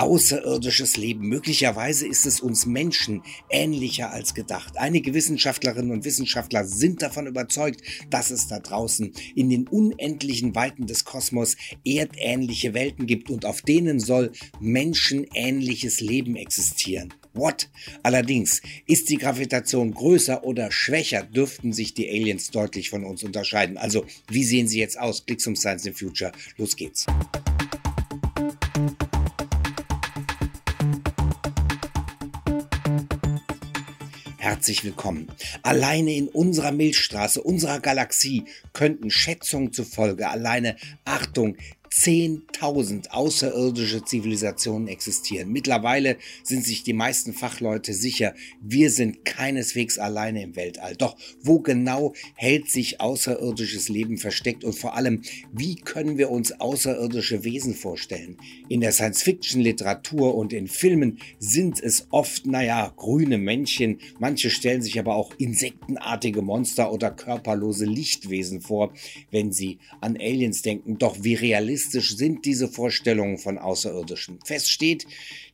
Außerirdisches Leben. Möglicherweise ist es uns Menschen ähnlicher als gedacht. Einige Wissenschaftlerinnen und Wissenschaftler sind davon überzeugt, dass es da draußen in den unendlichen Weiten des Kosmos erdähnliche Welten gibt und auf denen soll menschenähnliches Leben existieren. What? Allerdings, ist die Gravitation größer oder schwächer, dürften sich die Aliens deutlich von uns unterscheiden. Also, wie sehen sie jetzt aus? Klicks um Science in Future. Los geht's. Herzlich willkommen. Alleine in unserer Milchstraße, unserer Galaxie, könnten Schätzungen zufolge alleine, Achtung, 10.000 außerirdische Zivilisationen existieren. Mittlerweile sind sich die meisten Fachleute sicher, wir sind keineswegs alleine im Weltall. Doch wo genau hält sich außerirdisches Leben versteckt und vor allem, wie können wir uns außerirdische Wesen vorstellen? In der Science-Fiction-Literatur und in Filmen sind es oft, naja, grüne Männchen, manche stellen sich aber auch insektenartige Monster oder körperlose Lichtwesen vor, wenn sie an Aliens denken. Doch wie realistisch realistisch sind diese Vorstellungen von Außerirdischen? Fest steht,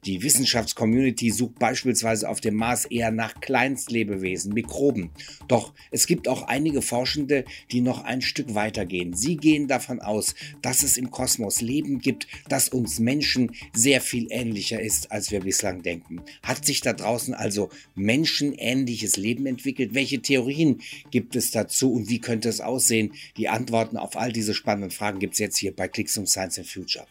die Wissenschaftscommunity sucht beispielsweise auf dem Mars eher nach Kleinstlebewesen, Mikroben. Doch es gibt auch einige Forschende, die noch ein Stück weitergehen. Sie gehen davon aus, dass es im Kosmos Leben gibt, das uns Menschen sehr viel ähnlicher ist, als wir bislang denken. Hat sich da draußen also menschenähnliches Leben entwickelt? Welche Theorien gibt es dazu und wie könnte es aussehen? Die Antworten auf all diese spannenden Fragen gibt es jetzt hier bei Clicks um Science and Future.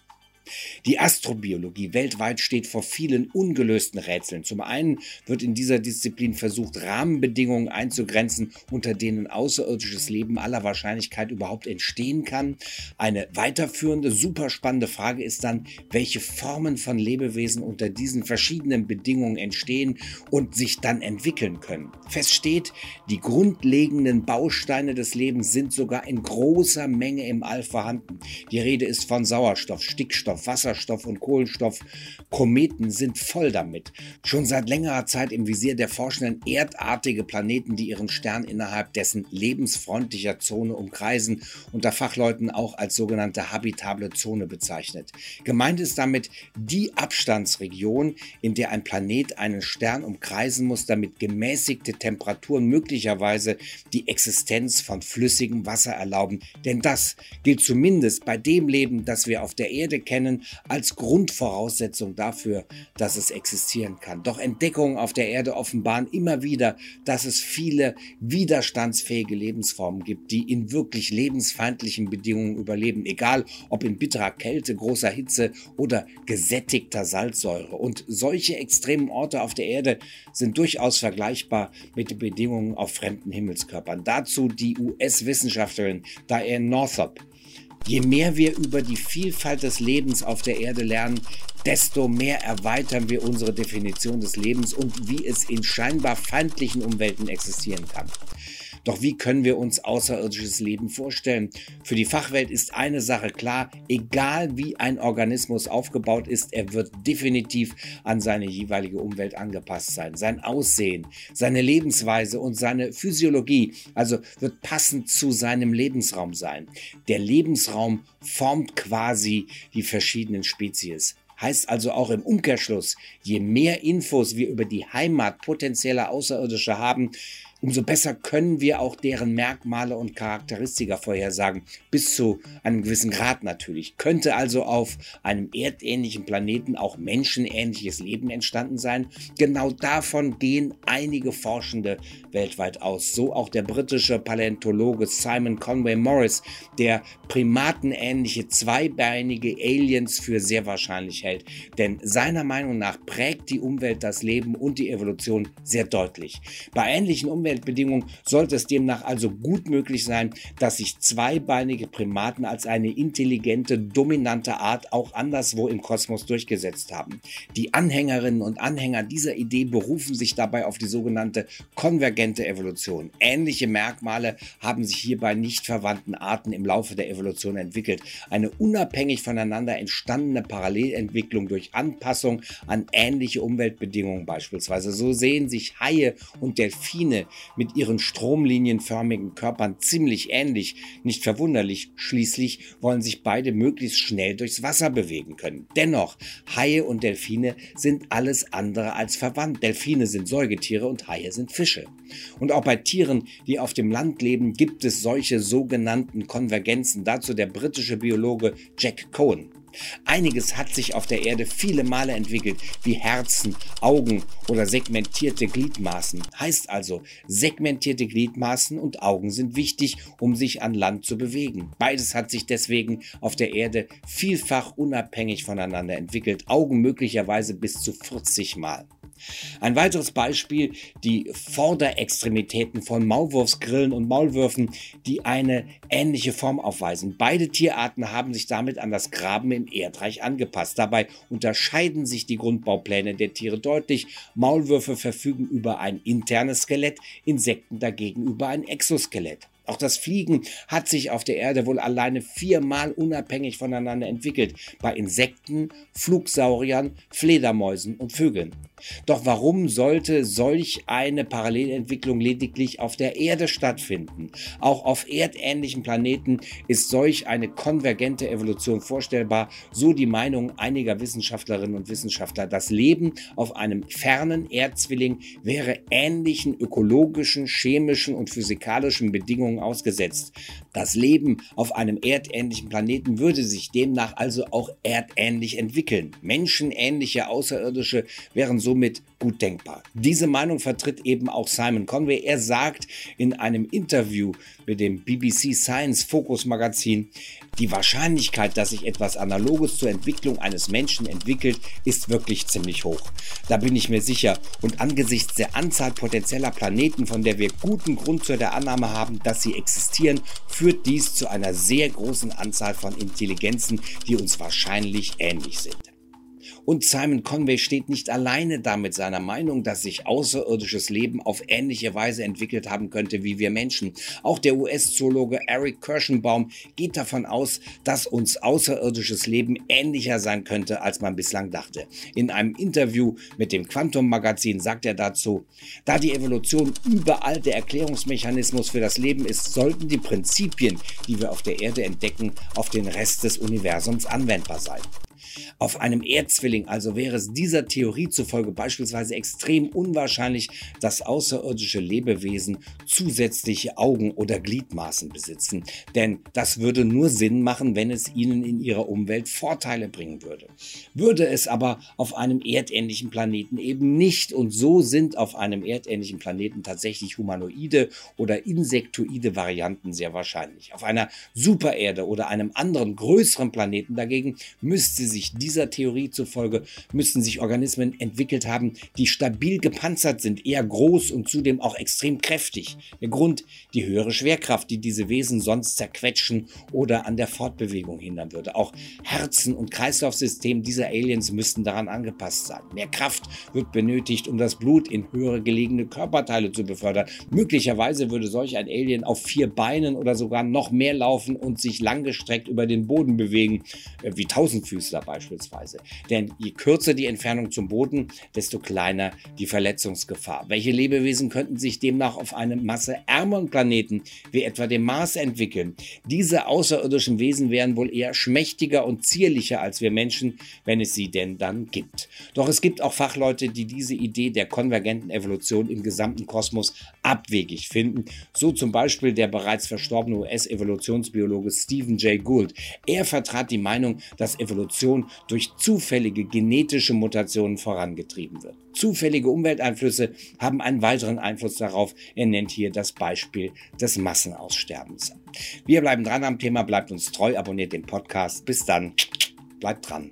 Die Astrobiologie weltweit steht vor vielen ungelösten Rätseln. Zum einen wird in dieser Disziplin versucht, Rahmenbedingungen einzugrenzen, unter denen außerirdisches Leben aller Wahrscheinlichkeit überhaupt entstehen kann. Eine weiterführende, super spannende Frage ist dann, welche Formen von Lebewesen unter diesen verschiedenen Bedingungen entstehen und sich dann entwickeln können. Fest steht, die grundlegenden Bausteine des Lebens sind sogar in großer Menge im All vorhanden. Die Rede ist von Sauerstoff, Stickstoff, Sauerstoff, Wasserstoff und Kohlenstoff. Kometen sind voll damit. Schon seit längerer Zeit im Visier der Forschenden erdartige Planeten, die ihren Stern innerhalb dessen lebensfreundlicher Zone umkreisen, unter Fachleuten auch als sogenannte habitable Zone bezeichnet. Gemeint ist damit die Abstandsregion, in der ein Planet einen Stern umkreisen muss, damit gemäßigte Temperaturen möglicherweise die Existenz von flüssigem Wasser erlauben. Denn das gilt zumindest bei dem Leben, das wir auf der Erde kennen, erkennen als Grundvoraussetzung dafür, dass es existieren kann. Doch Entdeckungen auf der Erde offenbaren immer wieder, dass es viele widerstandsfähige Lebensformen gibt, die in wirklich lebensfeindlichen Bedingungen überleben, egal ob in bitterer Kälte, großer Hitze oder gesättigter Salzsäure. Und solche extremen Orte auf der Erde sind durchaus vergleichbar mit den Bedingungen auf fremden Himmelskörpern. Dazu die US-Wissenschaftlerin Diane Northrop. Je mehr wir über die Vielfalt des Lebens auf der Erde lernen, desto mehr erweitern wir unsere Definition des Lebens und wie es in scheinbar feindlichen Umwelten existieren kann. Doch wie können wir uns außerirdisches Leben vorstellen? Für die Fachwelt ist eine Sache klar, egal wie ein Organismus aufgebaut ist, er wird definitiv an seine jeweilige Umwelt angepasst sein. Sein Aussehen, seine Lebensweise und seine Physiologie, also wird passend zu seinem Lebensraum sein. Der Lebensraum formt quasi die verschiedenen Spezies. Heißt also auch im Umkehrschluss, je mehr Infos wir über die Heimat potenzieller Außerirdischer haben, umso besser können wir auch deren Merkmale und Charakteristika vorhersagen, bis zu einem gewissen Grad natürlich. Könnte also auf einem erdähnlichen Planeten auch menschenähnliches Leben entstanden sein? Genau davon gehen einige Forschende weltweit aus. So auch der britische Paläontologe Simon Conway Morris, der primatenähnliche zweibeinige Aliens für sehr wahrscheinlich hält. Denn seiner Meinung nach prägt die Umwelt das Leben und die Evolution sehr deutlich. Bei ähnlichen Umwelt Umweltbedingungen sollte es demnach also gut möglich sein, dass sich zweibeinige Primaten als eine intelligente, dominante Art auch anderswo im Kosmos durchgesetzt haben. Die Anhängerinnen und Anhänger dieser Idee berufen sich dabei auf die sogenannte konvergente Evolution. Ähnliche Merkmale haben sich hier bei nicht verwandten Arten im Laufe der Evolution entwickelt. Eine unabhängig voneinander entstandene Parallelentwicklung durch Anpassung an ähnliche Umweltbedingungen beispielsweise. So sehen sich Haie und Delfine mit ihren stromlinienförmigen Körpern ziemlich ähnlich. Nicht verwunderlich, schließlich wollen sich beide möglichst schnell durchs Wasser bewegen können. Dennoch, Haie und Delfine sind alles andere als verwandt. Delfine sind Säugetiere und Haie sind Fische. Und auch bei Tieren, die auf dem Land leben, gibt es solche sogenannten Konvergenzen. Dazu der britische Biologe Jack Cohen. Einiges hat sich auf der Erde viele Male entwickelt, wie Herzen, Augen oder segmentierte Gliedmaßen. Heißt also, segmentierte Gliedmaßen und Augen sind wichtig, um sich an Land zu bewegen. Beides hat sich deswegen auf der Erde vielfach unabhängig voneinander entwickelt, Augen möglicherweise bis zu 40 Mal. Ein weiteres Beispiel, die Vorderextremitäten von Maulwurfsgrillen und Maulwürfen, die eine ähnliche Form aufweisen. Beide Tierarten haben sich damit an das Graben im Erdreich angepasst. Dabei unterscheiden sich die Grundbaupläne der Tiere deutlich. Maulwürfe verfügen über ein internes Skelett, Insekten dagegen über ein Exoskelett. Auch das Fliegen hat sich auf der Erde wohl alleine viermal unabhängig voneinander entwickelt. Bei Insekten, Flugsauriern, Fledermäusen und Vögeln. Doch warum sollte solch eine Parallelentwicklung lediglich auf der Erde stattfinden? Auch auf erdähnlichen Planeten ist solch eine konvergente Evolution vorstellbar, so die Meinung einiger Wissenschaftlerinnen und Wissenschaftler. Das Leben auf einem fernen Erdzwilling wäre ähnlichen ökologischen, chemischen und physikalischen Bedingungen ausgesetzt. Das Leben auf einem erdähnlichen Planeten würde sich demnach also auch erdähnlich entwickeln. Menschenähnliche Außerirdische wären somit gut denkbar. Diese Meinung vertritt eben auch Simon Conway. Er sagt in einem Interview mit dem BBC Science Focus Magazin, die Wahrscheinlichkeit, dass sich etwas Analoges zur Entwicklung eines Menschen entwickelt, ist wirklich ziemlich hoch. Da bin ich mir sicher. Und angesichts der Anzahl potenzieller Planeten, von der wir guten Grund zu der Annahme haben, dass sie existieren, führt dies zu einer sehr großen Anzahl von Intelligenzen, die uns wahrscheinlich ähnlich sind. Und Simon Conway steht nicht alleine da mit seiner Meinung, dass sich außerirdisches Leben auf ähnliche Weise entwickelt haben könnte wie wir Menschen. Auch der US-Zoologe Eric Kirschenbaum geht davon aus, dass uns außerirdisches Leben ähnlicher sein könnte, als man bislang dachte. In einem Interview mit dem Quantum Magazin sagt er dazu, da die Evolution überall der Erklärungsmechanismus für das Leben ist, sollten die Prinzipien, die wir auf der Erde entdecken, auf den Rest des Universums anwendbar sein. Auf einem Erdzwilling also wäre es dieser Theorie zufolge beispielsweise extrem unwahrscheinlich, dass außerirdische Lebewesen zusätzliche Augen oder Gliedmaßen besitzen. Denn das würde nur Sinn machen, wenn es ihnen in ihrer Umwelt Vorteile bringen würde. Würde es aber auf einem erdähnlichen Planeten eben nicht und so sind auf einem erdähnlichen Planeten tatsächlich humanoide oder insektoide Varianten sehr wahrscheinlich. Auf einer Supererde oder einem anderen größeren Planeten dagegen müsste sich sich dieser Theorie zufolge müssten sich Organismen entwickelt haben, die stabil gepanzert sind, eher groß und zudem auch extrem kräftig. Der Grund, die höhere Schwerkraft, die diese Wesen sonst zerquetschen oder an der Fortbewegung hindern würde. Auch Herzen- und Kreislaufsystem dieser Aliens müssten daran angepasst sein. Mehr Kraft wird benötigt, um das Blut in höhere gelegene Körperteile zu befördern. Möglicherweise würde solch ein Alien auf vier Beinen oder sogar noch mehr laufen und sich langgestreckt über den Boden bewegen, äh, wie Tausendfüßler. Denn je kürzer die Entfernung zum Boden, desto kleiner die Verletzungsgefahr. Welche Lebewesen könnten sich demnach auf einem masseärmeren Planeten wie etwa dem Mars entwickeln? Diese außerirdischen Wesen wären wohl eher schmächtiger und zierlicher als wir Menschen, wenn es sie denn dann gibt. Doch es gibt auch Fachleute, die diese Idee der konvergenten Evolution im gesamten Kosmos abwegig finden. So zum Beispiel der bereits verstorbene US-Evolutionsbiologe Stephen Jay Gould. Er vertrat die Meinung, dass Evolution Durch zufällige genetische Mutationen vorangetrieben wird. Zufällige Umwelteinflüsse haben einen weiteren Einfluss darauf. Er nennt hier das Beispiel des Massenaussterbens. Wir bleiben dran am Thema, bleibt uns treu, abonniert den Podcast. Bis dann, bleibt dran.